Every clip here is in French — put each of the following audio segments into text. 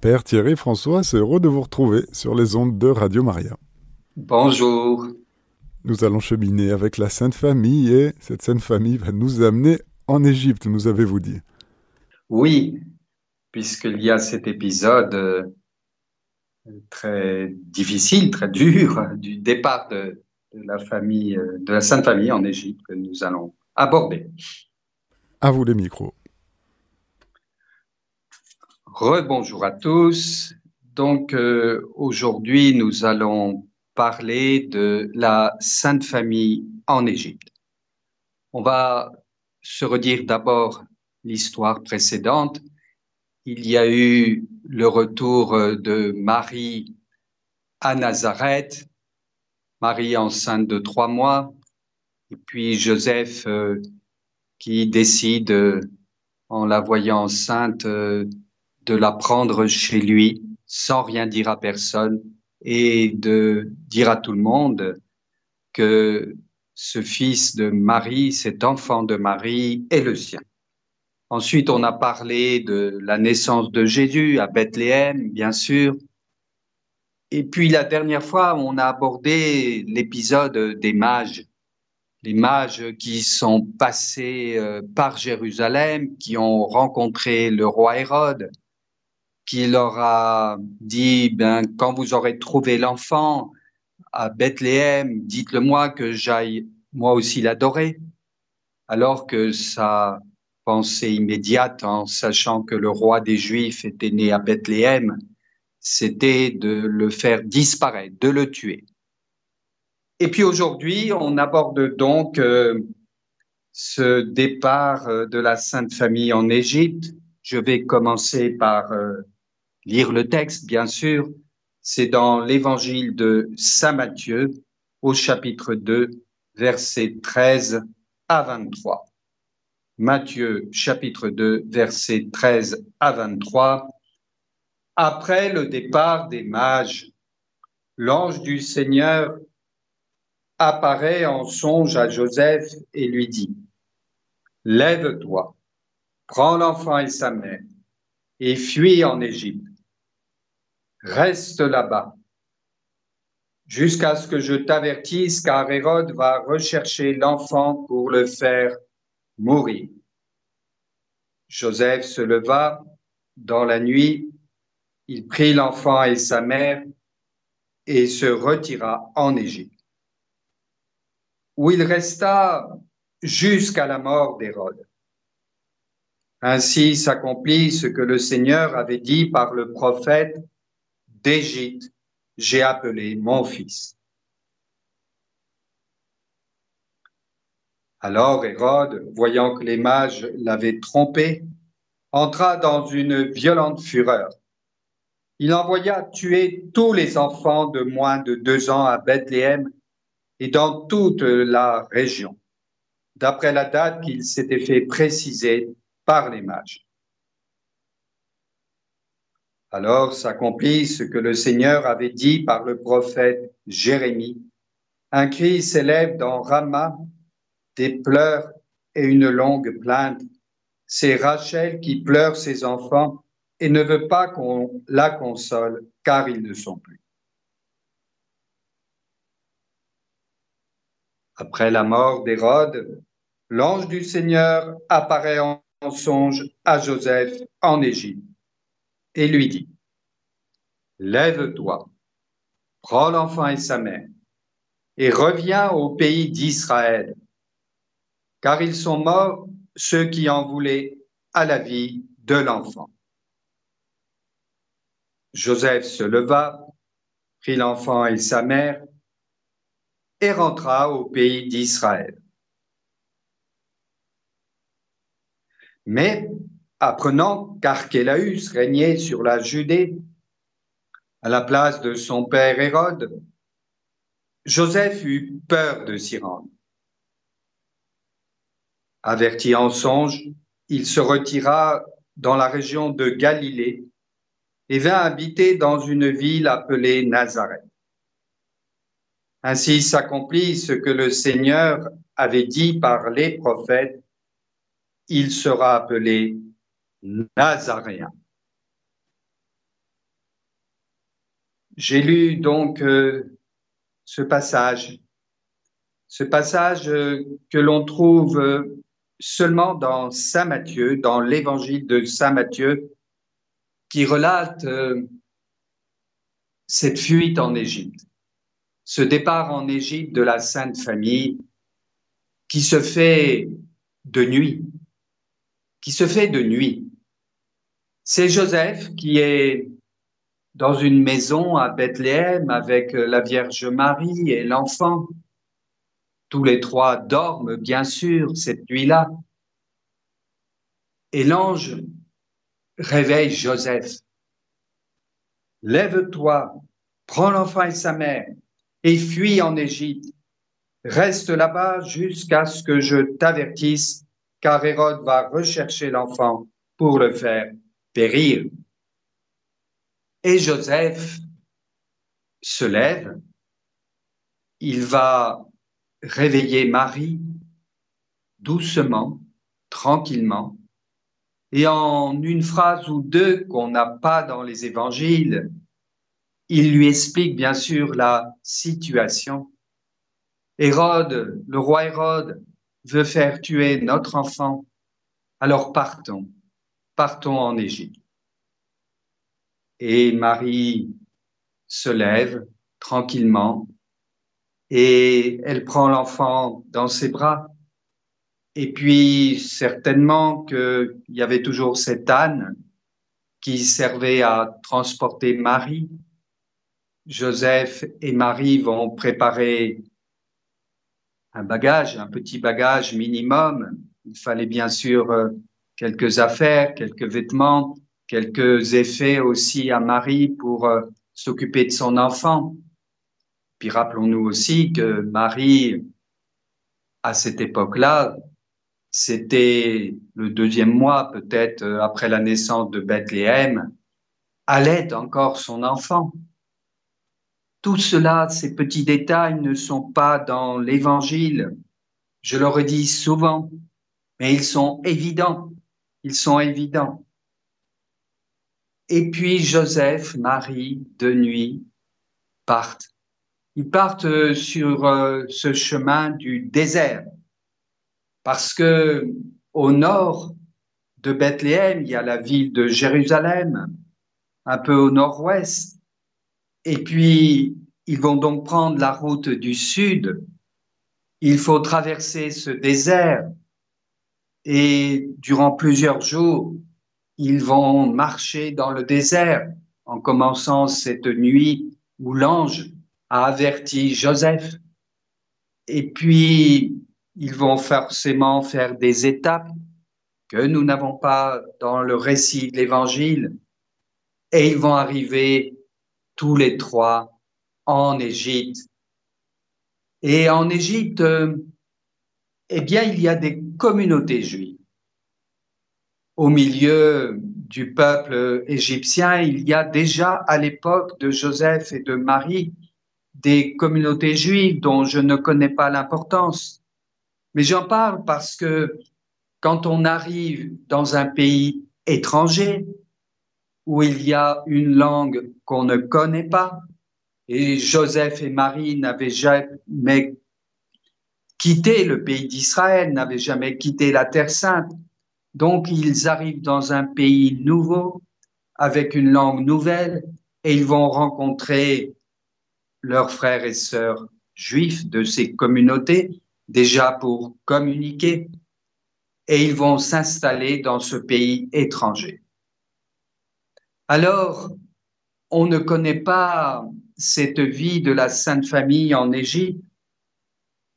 Père Thierry François, c'est heureux de vous retrouver sur les ondes de Radio Maria. Bonjour. Nous allons cheminer avec la Sainte Famille et cette Sainte Famille va nous amener en Égypte, nous avez-vous dit? Oui, puisqu'il y a cet épisode euh, très difficile, très dur du départ de, la famille, euh, de la Sainte Famille en Égypte que nous allons aborder. À vous les micros. Rebonjour à tous. Donc euh, aujourd'hui, nous allons parler de la Sainte Famille en Égypte. On va se redire d'abord l'histoire précédente. Il y a eu le retour de Marie à Nazareth, Marie enceinte de trois mois, et puis Joseph euh, qui décide, en la voyant enceinte, euh, de la prendre chez lui sans rien dire à personne et de dire à tout le monde que ce fils de Marie, cet enfant de Marie est le sien. Ensuite, on a parlé de la naissance de Jésus à Bethléem, bien sûr. Et puis la dernière fois, on a abordé l'épisode des mages, les mages qui sont passés euh, par Jérusalem, qui ont rencontré le roi Hérode, qui leur a dit, ben, quand vous aurez trouvé l'enfant à Bethléem, dites-le moi que j'aille moi aussi l'adorer. Alors que sa pensée immédiate, en sachant que le roi des Juifs était né à Bethléem, c'était de le faire disparaître, de le tuer. Et puis aujourd'hui, on aborde donc euh, ce départ euh, de la Sainte Famille en Égypte. Je vais commencer par euh, lire le texte, bien sûr. C'est dans l'évangile de Saint Matthieu au chapitre 2, versets 13 à 23. Matthieu chapitre 2, versets 13 à 23. Après le départ des mages, l'ange du Seigneur apparaît en songe à Joseph et lui dit, Lève-toi, prends l'enfant et sa mère, et fuis en Égypte reste là-bas jusqu'à ce que je t'avertisse, car Hérode va rechercher l'enfant pour le faire mourir. Joseph se leva dans la nuit, il prit l'enfant et sa mère et se retira en Égypte, où il resta jusqu'à la mort d'Hérode. Ainsi s'accomplit ce que le Seigneur avait dit par le prophète d'Égypte, j'ai appelé mon fils. Alors Hérode, voyant que les mages l'avaient trompé, entra dans une violente fureur. Il envoya tuer tous les enfants de moins de deux ans à Bethléem et dans toute la région, d'après la date qu'il s'était fait préciser par les mages. Alors s'accomplit ce que le Seigneur avait dit par le prophète Jérémie. Un cri s'élève dans Rama, des pleurs et une longue plainte. C'est Rachel qui pleure ses enfants et ne veut pas qu'on la console car ils ne sont plus. Après la mort d'Hérode, l'ange du Seigneur apparaît en songe à Joseph en Égypte et lui dit, Lève-toi, prends l'enfant et sa mère, et reviens au pays d'Israël, car ils sont morts ceux qui en voulaient à la vie de l'enfant. Joseph se leva, prit l'enfant et sa mère, et rentra au pays d'Israël. Mais apprenant qu'Archélaüs régnait sur la Judée à la place de son père Hérode, Joseph eut peur de s'y rendre. Averti en songe, il se retira dans la région de Galilée et vint habiter dans une ville appelée Nazareth. Ainsi s'accomplit ce que le Seigneur avait dit par les prophètes, il sera appelé Nazaréen. J'ai lu donc euh, ce passage, ce passage euh, que l'on trouve euh, seulement dans Saint Matthieu, dans l'évangile de Saint Matthieu, qui relate cette fuite en Égypte, ce départ en Égypte de la Sainte Famille qui se fait de nuit, qui se fait de nuit. C'est Joseph qui est dans une maison à Bethléem avec la Vierge Marie et l'enfant. Tous les trois dorment, bien sûr, cette nuit-là. Et l'ange réveille Joseph. Lève-toi, prends l'enfant et sa mère et fuis en Égypte. Reste là-bas jusqu'à ce que je t'avertisse, car Hérode va rechercher l'enfant pour le faire périr. Et Joseph se lève, il va réveiller Marie doucement, tranquillement, et en une phrase ou deux qu'on n'a pas dans les évangiles, il lui explique bien sûr la situation. Hérode, le roi Hérode, veut faire tuer notre enfant. Alors partons, partons en Égypte. Et Marie se lève tranquillement et elle prend l'enfant dans ses bras. Et puis, certainement qu'il y avait toujours cette âne qui servait à transporter Marie. Joseph et Marie vont préparer un bagage, un petit bagage minimum. Il fallait bien sûr euh, quelques affaires, quelques vêtements, quelques effets aussi à Marie pour euh, s'occuper de son enfant. Puis rappelons-nous aussi que Marie, à cette époque-là, c'était le deuxième mois peut-être euh, après la naissance de Bethléem, allait encore son enfant. Tout cela, ces petits détails ne sont pas dans l'évangile. Je le redis souvent, mais ils sont évidents. Ils sont évidents. Et puis Joseph, Marie, de nuit, partent. Ils partent sur euh, ce chemin du désert, parce que au nord de Bethléem, il y a la ville de Jérusalem, un peu au nord-ouest. Et puis, ils vont donc prendre la route du sud. Il faut traverser ce désert. Et durant plusieurs jours, ils vont marcher dans le désert en commençant cette nuit où l'ange a averti Joseph. Et puis, ils vont forcément faire des étapes que nous n'avons pas dans le récit de l'Évangile. Et ils vont arriver tous les trois en Égypte. Et en Égypte, eh bien, il y a des communautés juives au milieu du peuple égyptien, il y a déjà à l'époque de Joseph et de Marie des communautés juives dont je ne connais pas l'importance. Mais j'en parle parce que quand on arrive dans un pays étranger où il y a une langue qu'on ne connaît pas, et Joseph et Marie n'avaient jamais quitté le pays d'Israël, n'avaient jamais quitté la Terre sainte, donc, ils arrivent dans un pays nouveau, avec une langue nouvelle, et ils vont rencontrer leurs frères et sœurs juifs de ces communautés, déjà pour communiquer, et ils vont s'installer dans ce pays étranger. Alors, on ne connaît pas cette vie de la Sainte Famille en Égypte,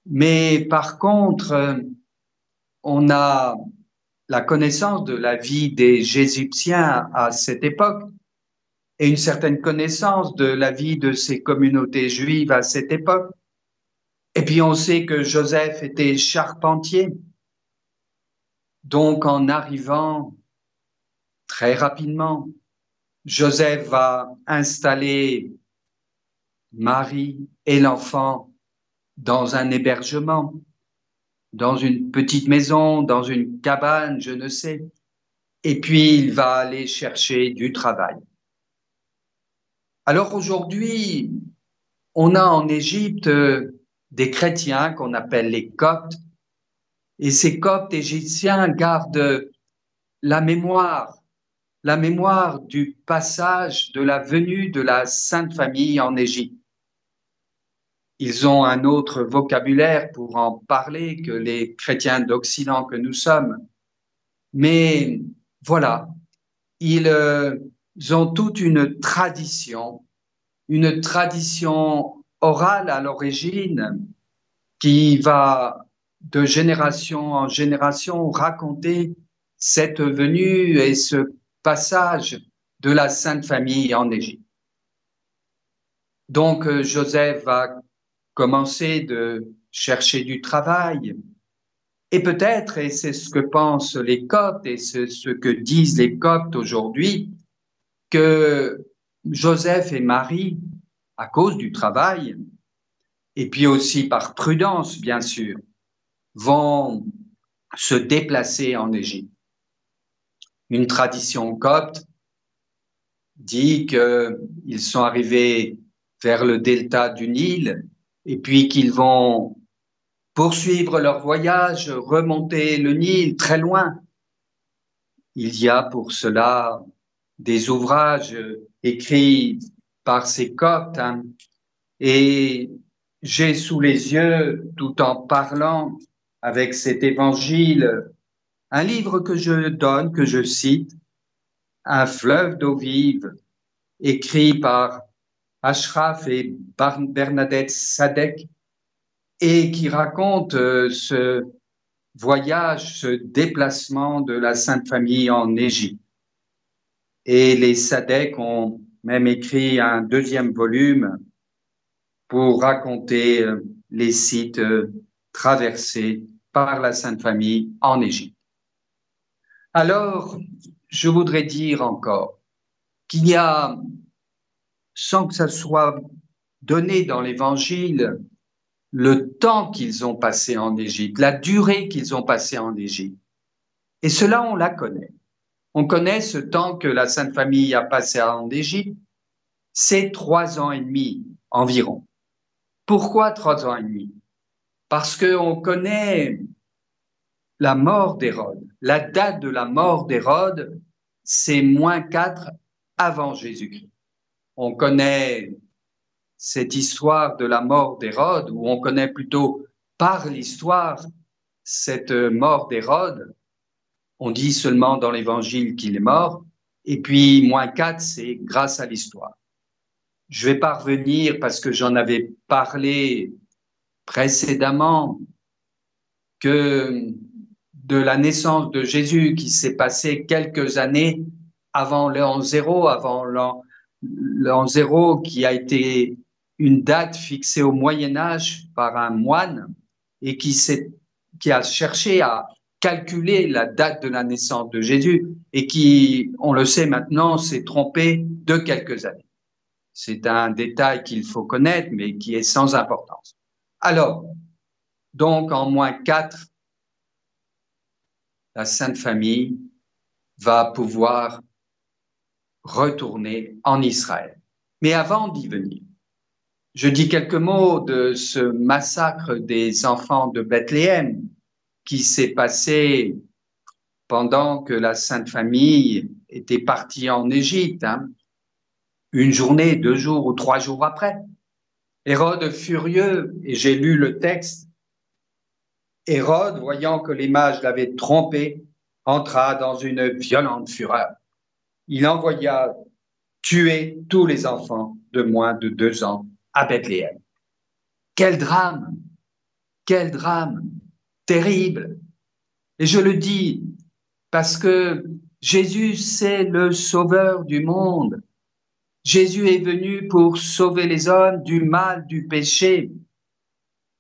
mais par contre, on a la connaissance de la vie des Égyptiens à cette époque et une certaine connaissance de la vie de ces communautés juives à cette époque. Et puis on sait que Joseph était charpentier. Donc en arrivant très rapidement, Joseph va installer Marie et l'enfant dans un hébergement dans une petite maison, dans une cabane, je ne sais. Et puis il va aller chercher du travail. Alors aujourd'hui, on a en Égypte euh, des chrétiens qu'on appelle les Coptes, et ces Coptes égyptiens gardent la mémoire, la mémoire du passage de la venue de la Sainte Famille en Égypte. Ils ont un autre vocabulaire pour en parler que les chrétiens d'Occident que nous sommes. Mais voilà, ils euh, ont toute une tradition, une tradition orale à l'origine qui va de génération en génération raconter cette venue et ce passage de la Sainte Famille en Égypte. Donc euh, Joseph va commencer de chercher du travail. Et peut-être, et c'est ce que pensent les Coptes et c'est ce que disent les Coptes aujourd'hui, que Joseph et Marie, à cause du travail, et puis aussi par prudence, bien sûr, vont se déplacer en Égypte. Une tradition copte dit qu'ils sont arrivés vers le delta du Nil et puis qu'ils vont poursuivre leur voyage, remonter le Nil très loin. Il y a pour cela des ouvrages écrits par ces Coptes hein. et j'ai sous les yeux, tout en parlant avec cet évangile, un livre que je donne, que je cite, Un fleuve d'eau vive, écrit par Ashraf et Bernadette Sadek, et qui raconte euh, ce voyage, ce déplacement de la Sainte Famille en Égypte. Et les Sadek ont même écrit un deuxième volume pour raconter euh, les sites euh, traversés par la Sainte Famille en Égypte. Alors, je voudrais dire encore qu'il y a sans que ça soit donné dans l'Évangile, le temps qu'ils ont passé en Égypte, la durée qu'ils ont passé en Égypte. Et cela, on la connaît. On connaît ce temps que la Sainte Famille a passé en Égypte. C'est trois ans et demi environ. Pourquoi trois ans et demi? Parce qu'on connaît la mort d'Hérode. La date de la mort d'Hérode, c'est moins quatre avant Jésus-Christ on connaît cette histoire de la mort d'Hérode, ou on connaît plutôt par l'histoire cette mort d'Hérode. On dit seulement dans l'évangile qu'il est mort, et puis moins quatre, c'est grâce à l'histoire. Je vais pas revenir parce que j'en avais parlé précédemment que de la naissance de Jésus qui s'est passé quelques années avant l'an zéro, avant l'an l'an zéro qui a été une date fixée au Moyen Âge par un moine et qui, qui a cherché à calculer la date de la naissance de Jésus et qui, on le sait maintenant, s'est trompé de quelques années. C'est un détail qu'il faut connaître, mais qui est sans importance. Alors, donc en moins quatre, la Sainte Famille va pouvoir retourner en Israël. Mais avant d'y venir, je dis quelques mots de ce massacre des enfants de Bethléem qui s'est passé pendant que la Sainte Famille était partie en Égypte, hein. une journée, deux jours ou trois jours après. Hérode furieux, et j'ai lu le texte, Hérode, voyant que l'image l'avait trompé, entra dans une violente fureur il envoya tuer tous les enfants de moins de deux ans à Bethléem. Quel drame, quel drame, terrible. Et je le dis parce que Jésus, c'est le sauveur du monde. Jésus est venu pour sauver les hommes du mal, du péché.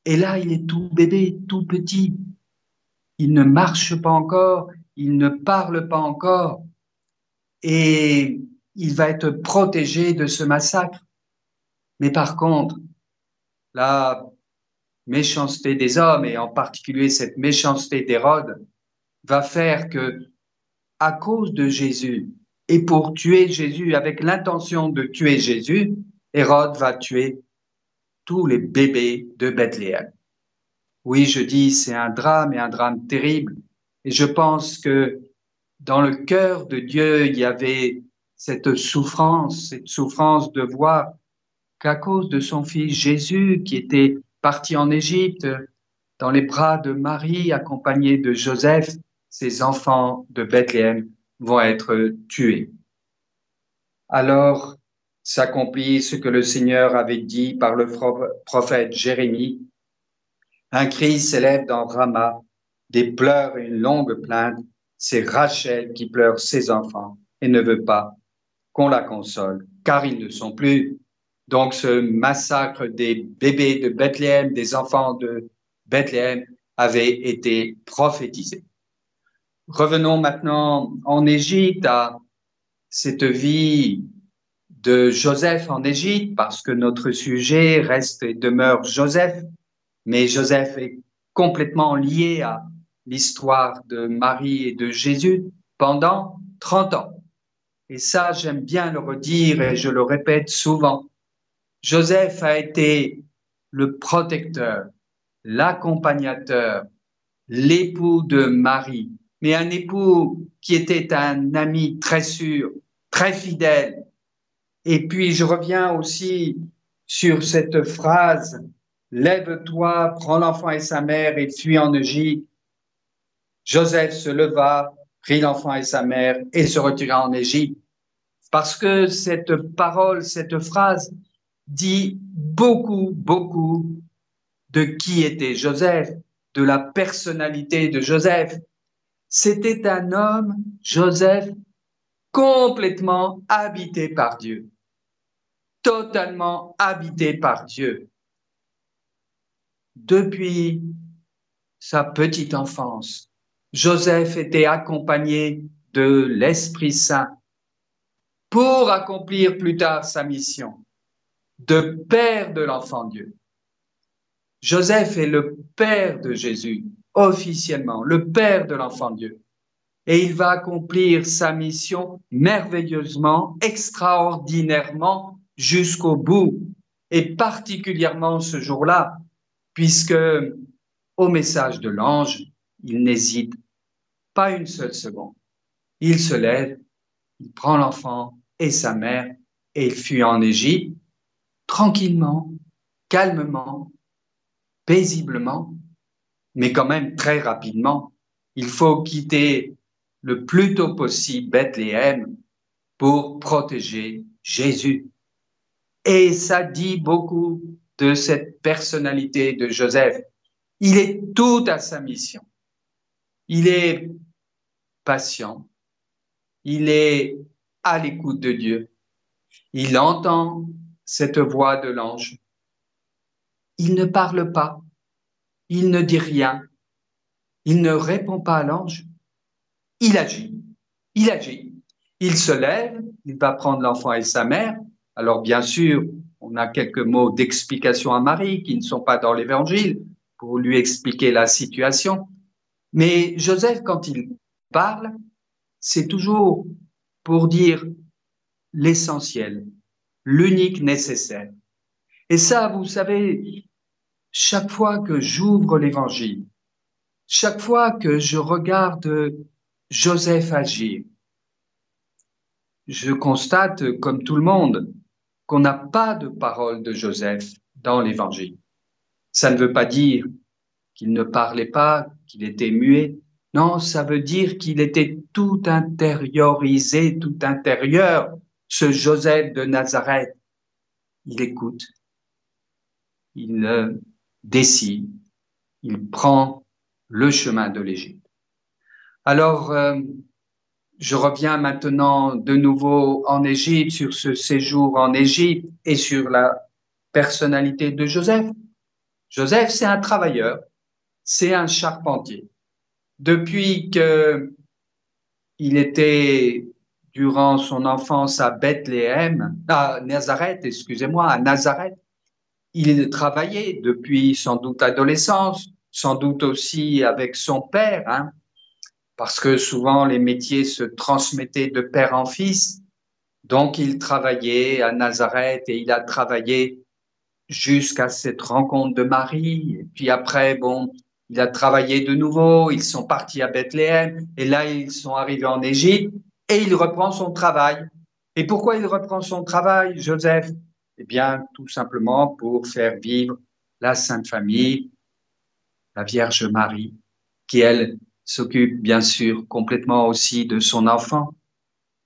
Et là, il est tout bébé, tout petit. Il ne marche pas encore, il ne parle pas encore et il va être protégé de ce massacre. Mais par contre, la méchanceté des hommes, et en particulier cette méchanceté d'Hérode, va faire que, à cause de Jésus Et pour tuer Jésus, avec l'intention de tuer Jésus, Hérode va tuer tous les bébés de Bethléem. Oui, je dis, c'est un drame et un drame terrible. Et je pense que dans le cœur de Dieu, il y avait cette souffrance, cette souffrance de voir qu'à cause de son fils Jésus, qui était parti en Égypte, dans les bras de Marie, accompagné de Joseph, ses enfants de Bethléem vont être tués. Alors s'accomplit ce que le Seigneur avait dit par le prophète Jérémie. Un cri s'élève dans Rama, des pleurs et une longue plainte. C'est Rachel qui pleure ses enfants et ne veut pas qu'on la console, car ils ne sont plus. Donc ce massacre des bébés de Bethléem, des enfants de Bethléem, avait été prophétisé. Revenons maintenant en Égypte à cette vie de Joseph en Égypte, parce que notre sujet reste et demeure Joseph, mais Joseph est complètement lié à l'histoire de Marie et de Jésus pendant 30 ans. Et ça, j'aime bien le redire et je le répète souvent. Joseph a été le protecteur, l'accompagnateur, l'époux de Marie, mais un époux qui était un ami très sûr, très fidèle. Et puis je reviens aussi sur cette phrase, Lève-toi, prends l'enfant et sa mère et fuis en Égypte. Joseph se leva, prit l'enfant et sa mère et se retira en Égypte. Parce que cette parole, cette phrase dit beaucoup, beaucoup de qui était Joseph, de la personnalité de Joseph. C'était un homme, Joseph, complètement habité par Dieu, totalement habité par Dieu. Depuis sa petite enfance, Joseph était accompagné de l'Esprit Saint pour accomplir plus tard sa mission de père de l'enfant Dieu. Joseph est le père de Jésus, officiellement, le père de l'enfant Dieu. Et il va accomplir sa mission merveilleusement, extraordinairement, jusqu'au bout, et particulièrement ce jour-là, puisque au message de l'ange, il n'hésite pas une seule seconde. Il se lève, il prend l'enfant et sa mère, et il fuit en Égypte, tranquillement, calmement, paisiblement, mais quand même très rapidement. Il faut quitter le plus tôt possible Bethléem pour protéger Jésus. Et ça dit beaucoup de cette personnalité de Joseph. Il est tout à sa mission. Il est patient. Il est à l'écoute de Dieu. Il entend cette voix de l'ange. Il ne parle pas. Il ne dit rien. Il ne répond pas à l'ange. Il agit. Il agit. Il se lève. Il va prendre l'enfant et sa mère. Alors, bien sûr, on a quelques mots d'explication à Marie qui ne sont pas dans l'évangile pour lui expliquer la situation. Mais Joseph, quand il parle, c'est toujours pour dire l'essentiel, l'unique nécessaire. Et ça, vous savez, chaque fois que j'ouvre l'évangile, chaque fois que je regarde Joseph agir, je constate, comme tout le monde, qu'on n'a pas de parole de Joseph dans l'évangile. Ça ne veut pas dire qu'il ne parlait pas, qu'il était muet. Non, ça veut dire qu'il était tout intériorisé, tout intérieur, ce Joseph de Nazareth. Il écoute, il décide, il prend le chemin de l'Égypte. Alors, euh, je reviens maintenant de nouveau en Égypte, sur ce séjour en Égypte et sur la personnalité de Joseph. Joseph, c'est un travailleur, c'est un charpentier. Depuis que il était durant son enfance à Bethléem, à Nazareth, excusez-moi, à Nazareth, il travaillait depuis sans doute l'adolescence, sans doute aussi avec son père. Hein. parce que souvent les métiers se transmettaient de père en fils. Donc il travaillait à Nazareth et il a travaillé jusqu'à cette rencontre de Marie. Et puis après, bon, il a travaillé de nouveau, ils sont partis à Bethléem et là ils sont arrivés en Égypte et il reprend son travail. Et pourquoi il reprend son travail, Joseph? Eh bien, tout simplement pour faire vivre la Sainte Famille, la Vierge Marie, qui elle s'occupe bien sûr complètement aussi de son enfant,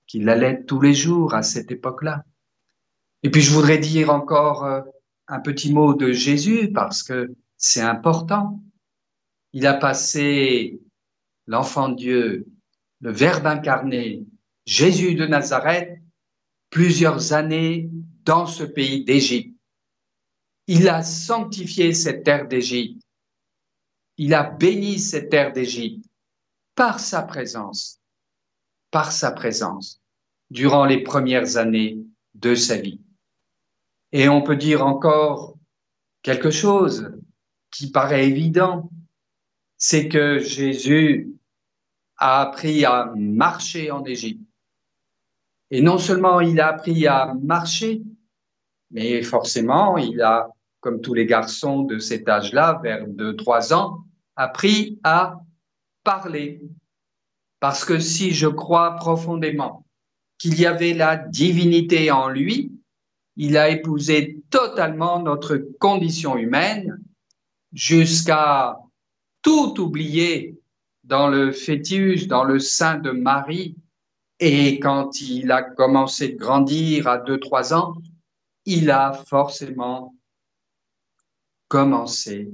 qui l'allait tous les jours à cette époque-là. Et puis je voudrais dire encore euh, un petit mot de Jésus parce que c'est important. Il a passé l'enfant Dieu, le Verbe incarné, Jésus de Nazareth, plusieurs années dans ce pays d'Égypte. Il a sanctifié cette terre d'Égypte. Il a béni cette terre d'Égypte par sa présence, par sa présence, durant les premières années de sa vie. Et on peut dire encore quelque chose qui paraît évident, c'est que Jésus a appris à marcher en Égypte. Et non seulement il a appris à marcher, mais forcément il a, comme tous les garçons de cet âge-là, vers 2-3 ans, appris à parler. Parce que si je crois profondément qu'il y avait la divinité en lui, il a épousé totalement notre condition humaine jusqu'à tout oublier dans le fœtus, dans le sein de Marie. Et quand il a commencé de grandir à 2-3 ans, il a forcément commencé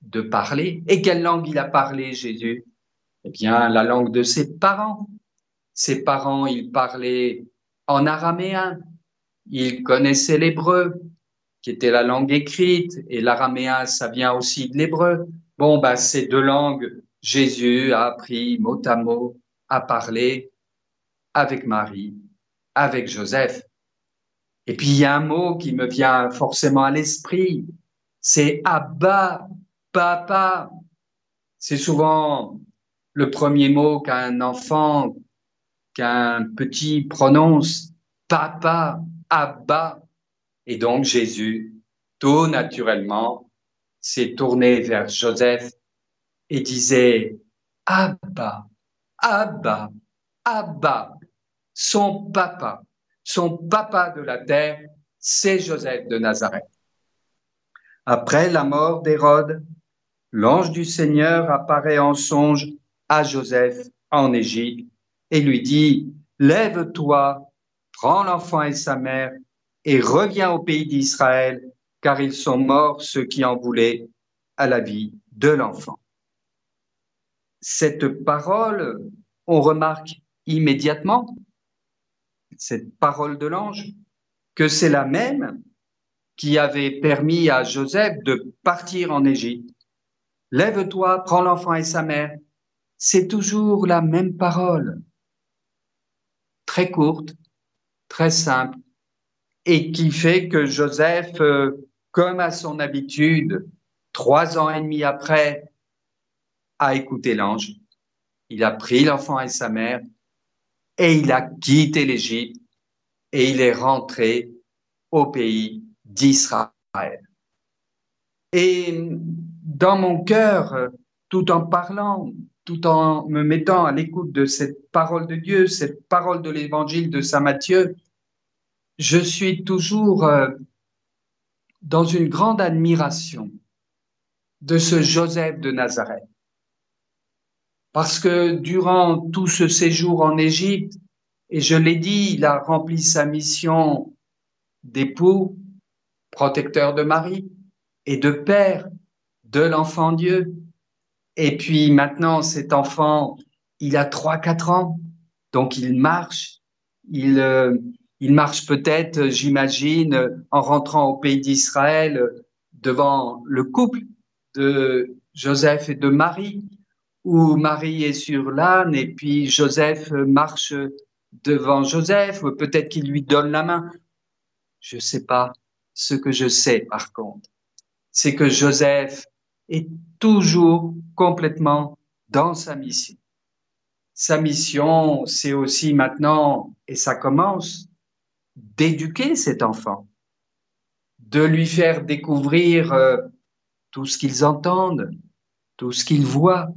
de parler. Et quelle langue il a parlé, Jésus? Eh bien, la langue de ses parents. Ses parents, ils parlaient en araméen, il connaissait l'hébreu, qui était la langue écrite, et l'araméen, ça vient aussi de l'hébreu. Bon, bah, ces deux langues, Jésus a appris mot à mot à parler avec Marie, avec Joseph. Et puis, il y a un mot qui me vient forcément à l'esprit, c'est Abba, Papa. C'est souvent le premier mot qu'un enfant, qu'un petit prononce, Papa. Abba. Et donc Jésus, tout naturellement, s'est tourné vers Joseph et disait Abba, Abba, Abba, son papa, son papa de la terre, c'est Joseph de Nazareth. Après la mort d'Hérode, l'ange du Seigneur apparaît en songe à Joseph en Égypte et lui dit, Lève-toi, prends l'enfant et sa mère et reviens au pays d'Israël, car ils sont morts ceux qui en voulaient à la vie de l'enfant. Cette parole, on remarque immédiatement, cette parole de l'ange, que c'est la même qui avait permis à Joseph de partir en Égypte. Lève-toi, prends l'enfant et sa mère. C'est toujours la même parole, très courte, très simple et qui fait que Joseph, euh, comme à son habitude, trois ans et demi après, a écouté l'ange. Il a pris l'enfant et sa mère et il a quitté l'Égypte et il est rentré au pays d'Israël. Et dans mon cœur, tout en parlant, tout en me mettant à l'écoute de cette parole de Dieu, cette parole de l'évangile de Saint Matthieu, je suis toujours euh, dans une grande admiration de ce Joseph de Nazareth. Parce que durant tout ce séjour en Égypte, et je l'ai dit, il a rempli sa mission d'époux, protecteur de Marie et de père de l'enfant Dieu. Et puis maintenant, cet enfant, il a trois, quatre ans, donc il marche, il, euh, il marche peut-être, j'imagine, en rentrant au pays d'Israël devant le couple de Joseph et de Marie, où Marie est sur l'âne et puis Joseph marche devant Joseph, peut-être qu'il lui donne la main. Je ne sais pas. Ce que je sais, par contre, c'est que Joseph est toujours complètement dans sa mission. sa mission, c'est aussi maintenant, et ça commence, d'éduquer cet enfant, de lui faire découvrir euh, tout ce qu'ils entendent, tout ce qu'ils voient.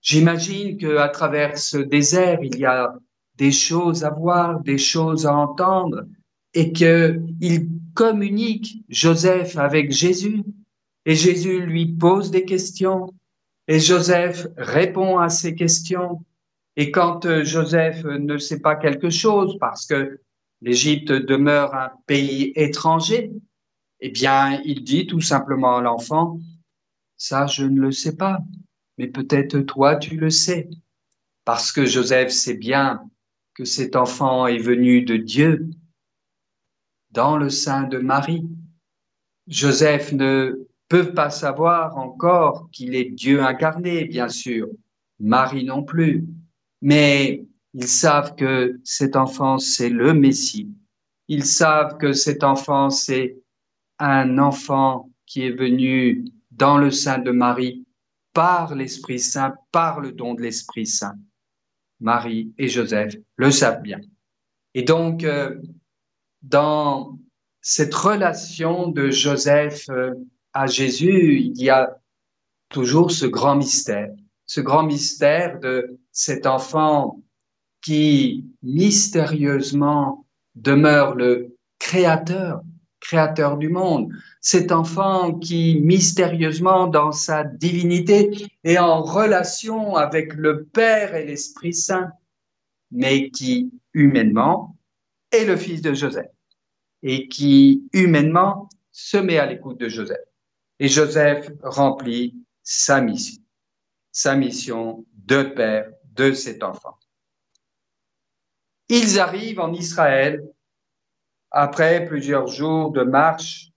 J'imagine qu'à travers ce désert, il y a des choses à voir, des choses à entendre, et qu'il communique Joseph avec Jésus, et Jésus lui pose des questions, et Joseph répond à ces questions. Et quand euh, Joseph ne sait pas quelque chose, parce que l'Égypte demeure un pays étranger, eh bien, il dit tout simplement à l'enfant, ça, je ne le sais pas, mais peut-être toi, tu le sais. Parce que Joseph sait bien que cet enfant est venu de Dieu dans le sein de Marie. Joseph ne peut pas savoir encore qu'il est Dieu incarné, bien sûr. Marie non plus. Mais ils savent que cet enfant, c'est le Messie. Ils savent que cet enfant, c'est un enfant qui est venu dans le sein de Marie par l'Esprit Saint, par le don de l'Esprit Saint. Marie et Joseph le savent bien. Et donc, euh, dans cette relation de Joseph euh, à Jésus, il y a toujours ce grand mystère, ce grand mystère de cet enfant qui mystérieusement demeure le créateur, créateur du monde, cet enfant qui mystérieusement dans sa divinité est en relation avec le Père et l'Esprit Saint, mais qui humainement est le fils de Joseph et qui humainement se met à l'écoute de Joseph. Et Joseph remplit sa mission, sa mission de père de cet enfant. Ils arrivent en Israël après plusieurs jours de marche,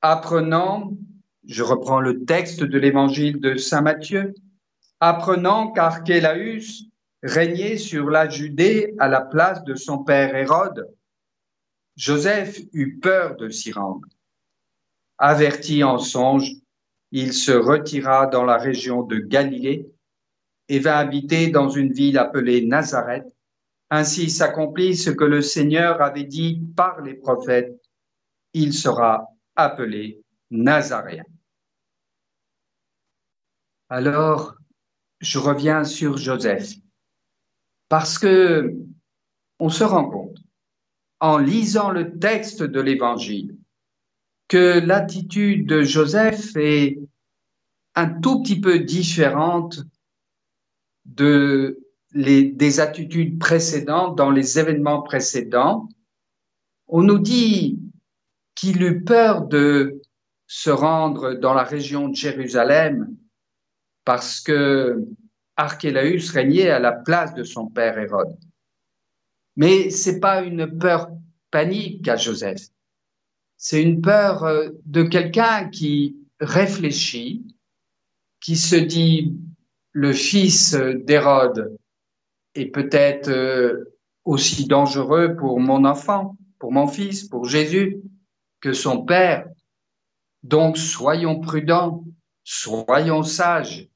apprenant, je reprends le texte de l'évangile de Saint Matthieu, apprenant qu'Archélaüs régnait sur la Judée à la place de son père Hérode, Joseph eut peur de s'y rendre. Averti en songe, il se retira dans la région de Galilée et vint habiter dans une ville appelée Nazareth. Ainsi s'accomplit ce que le Seigneur avait dit par les prophètes. Il sera appelé Nazaréen. Alors, je reviens sur Joseph parce que on se rend compte en lisant le texte de l'Évangile que l'attitude de Joseph est un tout petit peu différente de les, des attitudes précédentes dans les événements précédents. On nous dit qu'il eut peur de se rendre dans la région de Jérusalem parce que Archélaüs régnait à la place de son père Hérode. Mais c'est pas une peur panique à Joseph. C'est une peur euh, de quelqu'un qui réfléchit, qui se dit le fils d'Hérode est peut-être euh, aussi dangereux pour mon enfant, pour mon fils, pour Jésus, que son père. Donc soyons prudents, soyons sages.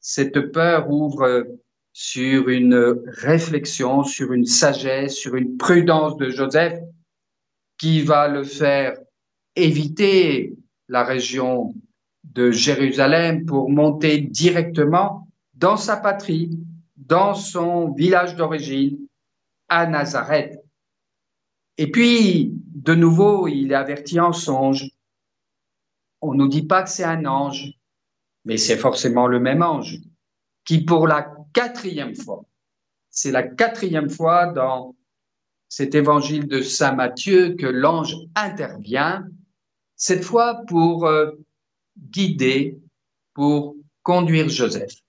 Cette peur ouvre sur une réflexion, sur une sagesse, sur une prudence de Joseph qui va le faire éviter la région de Jérusalem pour monter directement dans sa patrie, dans son village d'origine, à Nazareth. Et puis, de nouveau, il est averti en songe. On ne nous dit pas que c'est un ange, mais c'est forcément le même ange qui, pour la quatrième fois. C'est la quatrième fois dans cet évangile de Saint Matthieu que l'ange intervient, cette fois pour euh, guider, pour conduire Joseph.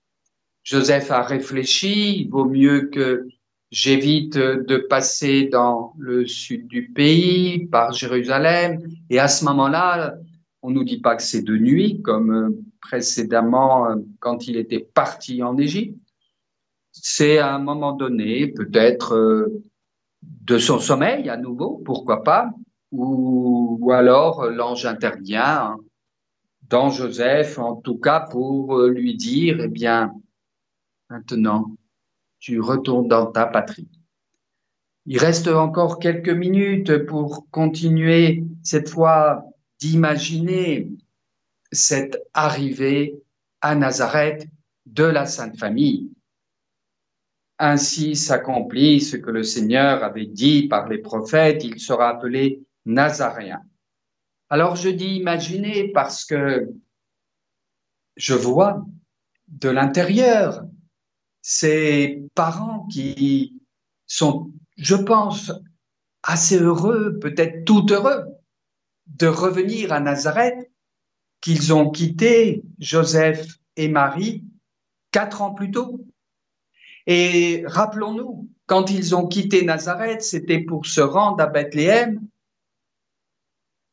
Joseph a réfléchi, il vaut mieux que j'évite de passer dans le sud du pays, par Jérusalem, et à ce moment-là, on nous dit pas que c'est de nuit, comme euh, précédemment euh, quand il était parti en Égypte, c'est à un moment donné, peut-être euh, de son sommeil à nouveau, pourquoi pas, ou, alors l'ange intervient dans Joseph, en tout cas pour lui dire, eh bien, maintenant, tu retournes dans ta patrie. Il reste encore quelques minutes pour continuer cette fois d'imaginer cette arrivée à Nazareth de la Sainte Famille. Ainsi s'accomplit ce que le Seigneur avait dit par les prophètes, il sera appelé Nazaréen. Alors je dis imaginer parce que je vois de l'intérieur ces parents qui sont, je pense, assez heureux, peut-être tout heureux, de revenir à Nazareth, qu'ils ont quitté Joseph et Marie quatre ans plus tôt. Et rappelons-nous, quand ils ont quitté Nazareth, c'était pour se rendre à Bethléem,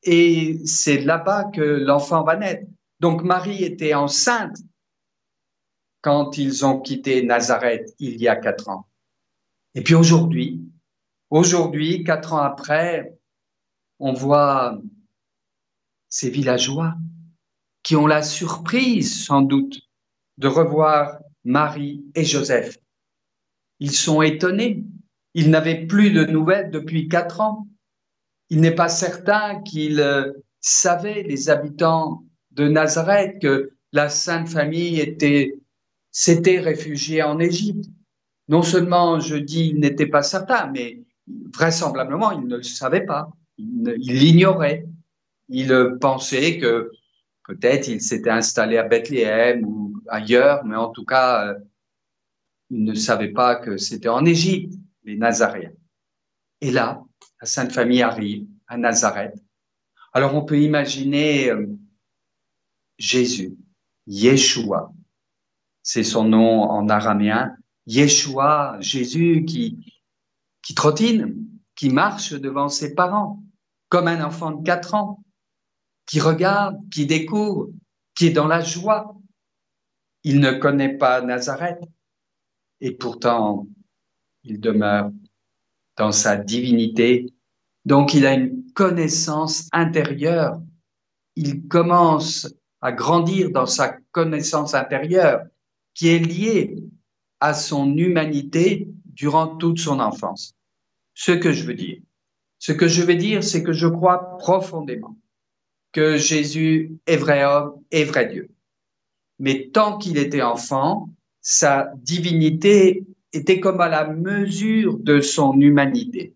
et c'est là-bas que l'enfant va naître. Donc Marie était enceinte quand ils ont quitté Nazareth il y a quatre ans. Et puis aujourd'hui, aujourd'hui, quatre ans après, on voit ces villageois qui ont la surprise, sans doute, de revoir Marie et Joseph. Ils sont étonnés. Ils n'avaient plus de nouvelles depuis quatre ans. Il n'est pas certain qu'ils euh, savaient, les habitants de Nazareth, que la Sainte Famille était, s'était réfugiée en Égypte. Non seulement, je dis, ils n'étaient pas certains, mais vraisemblablement, ils ne le savaient pas. Ils l'ignoraient. Ils pensaient que peut-être ils s'étaient installés à Bethléem ou ailleurs, mais en tout cas, euh, ils ne savaient pas que c'était en Égypte, les Nazaréens. Et là, la Sainte Famille arrive à Nazareth. Alors on peut imaginer euh, Jésus, Yeshua, c'est son nom en araméen, Yeshua, Jésus qui, qui trottine, qui marche devant ses parents, comme un enfant de quatre ans, qui regarde, qui découvre, qui est dans la joie. Il ne connaît pas Nazareth et pourtant il demeure dans sa divinité. Donc il a une connaissance intérieure. Il commence à grandir dans sa connaissance intérieure qui est liée à son humanité durant toute son enfance. Ce que je veux dire, ce que je veux dire, c'est que je crois profondément que Jésus est vrai homme et vrai Dieu. Mais tant qu'il était enfant, sa divinité était comme à la mesure de son humanité.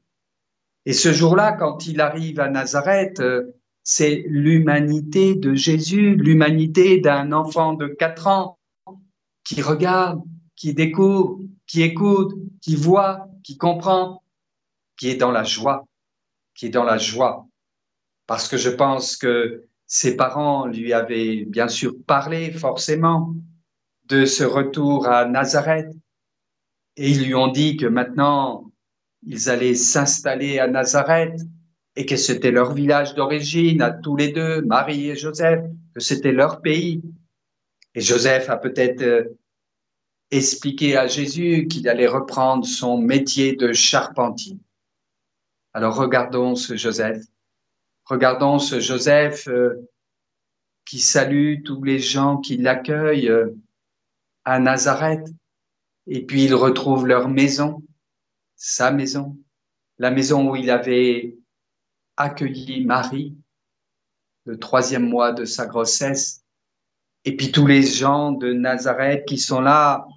Et ce jour-là, quand il arrive à Nazareth, euh, c'est l'humanité de Jésus, l'humanité d'un enfant de quatre ans qui regarde, qui découvre, qui écoute, qui voit, qui comprend, qui est dans la joie, qui est dans la joie. Parce que je pense que ses parents lui avaient bien sûr parlé forcément de ce retour à Nazareth et ils lui ont dit que maintenant ils allaient s'installer à Nazareth et que c'était leur village d'origine à tous les deux, Marie et Joseph, que c'était leur pays. Et Joseph a peut-être euh, expliqué à Jésus qu'il allait reprendre son métier de charpentier. Alors regardons ce Joseph. Regardons ce Joseph euh, qui salue tous les gens qui l'accueillent euh, à Nazareth. Et puis il retrouve leur maison, sa maison, la maison où il avait accueilli Marie, le troisième mois de sa grossesse. Et puis tous les gens de Nazareth qui sont là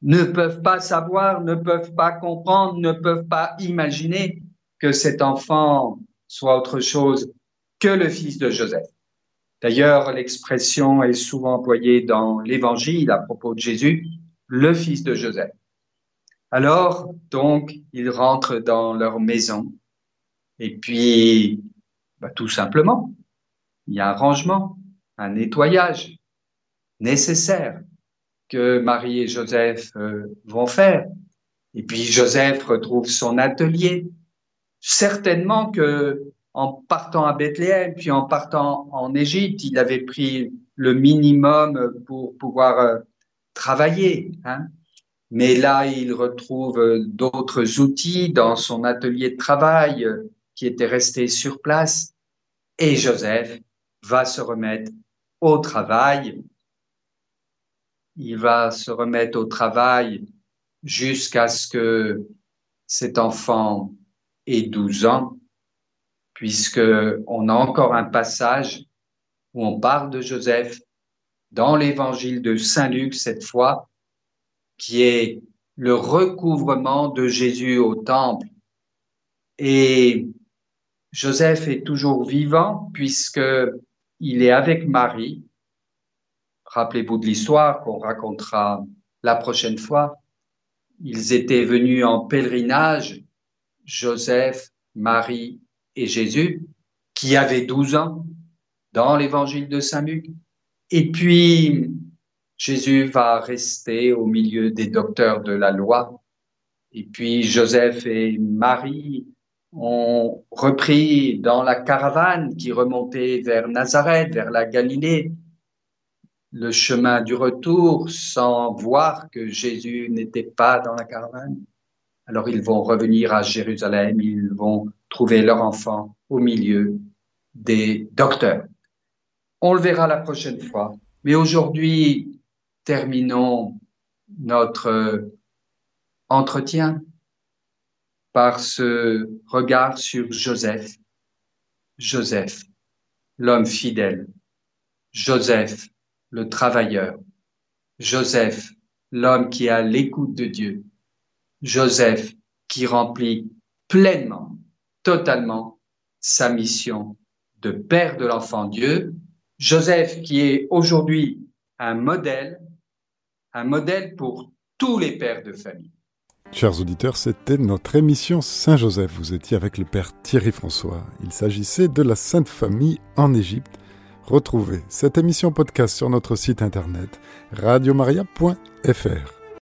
ne peuvent pas savoir, ne peuvent pas comprendre, ne peuvent pas imaginer que cet enfant soit autre chose que le fils de Joseph. D'ailleurs, l'expression est souvent employée dans l'Évangile à propos de Jésus, le fils de Joseph. Alors, donc, ils rentrent dans leur maison et puis, bah, tout simplement, il y a un rangement, un nettoyage nécessaire que Marie et Joseph euh, vont faire. Et puis Joseph retrouve son atelier. Certainement que en partant à Bethléem, puis en partant en Égypte, il avait pris le minimum pour pouvoir euh, travailler. Hein. Mais là, il retrouve euh, d'autres outils dans son atelier de travail qui était resté sur place. Et Joseph va se remettre au travail. Il va se remettre au travail jusqu'à ce que cet enfant ait 12 ans, puisque on a encore un passage où on parle de Joseph dans l'évangile de Saint Luc cette fois, qui est le recouvrement de Jésus au temple. Et Joseph est toujours vivant puisque il est avec Marie. Rappelez-vous de l'histoire qu'on racontera la prochaine fois. Ils étaient venus en pèlerinage, Joseph, Marie et Jésus, qui avait 12 ans dans l'évangile de Saint Luc. Et puis, Jésus va rester au milieu des docteurs de la loi. Et puis, Joseph et Marie ont repris dans la caravane qui remontait vers Nazareth, vers la Galilée, le chemin du retour sans voir que Jésus n'était pas dans la caravane. Alors ils vont revenir à Jérusalem, ils vont trouver leur enfant au milieu des docteurs. On le verra la prochaine fois. Mais aujourd'hui, terminons notre entretien par ce regard sur Joseph. Joseph, l'homme fidèle. Joseph, le travailleur. Joseph, l'homme qui a l'écoute de Dieu. Joseph, qui remplit pleinement, totalement sa mission de père de l'enfant Dieu. Joseph, qui est aujourd'hui un modèle, un modèle pour tous les pères de famille. Chers auditeurs, c'était notre émission Saint-Joseph. Vous étiez avec le Père Thierry François. Il s'agissait de la Sainte Famille en Égypte. Retrouvez cette émission podcast sur notre site internet radiomaria.fr.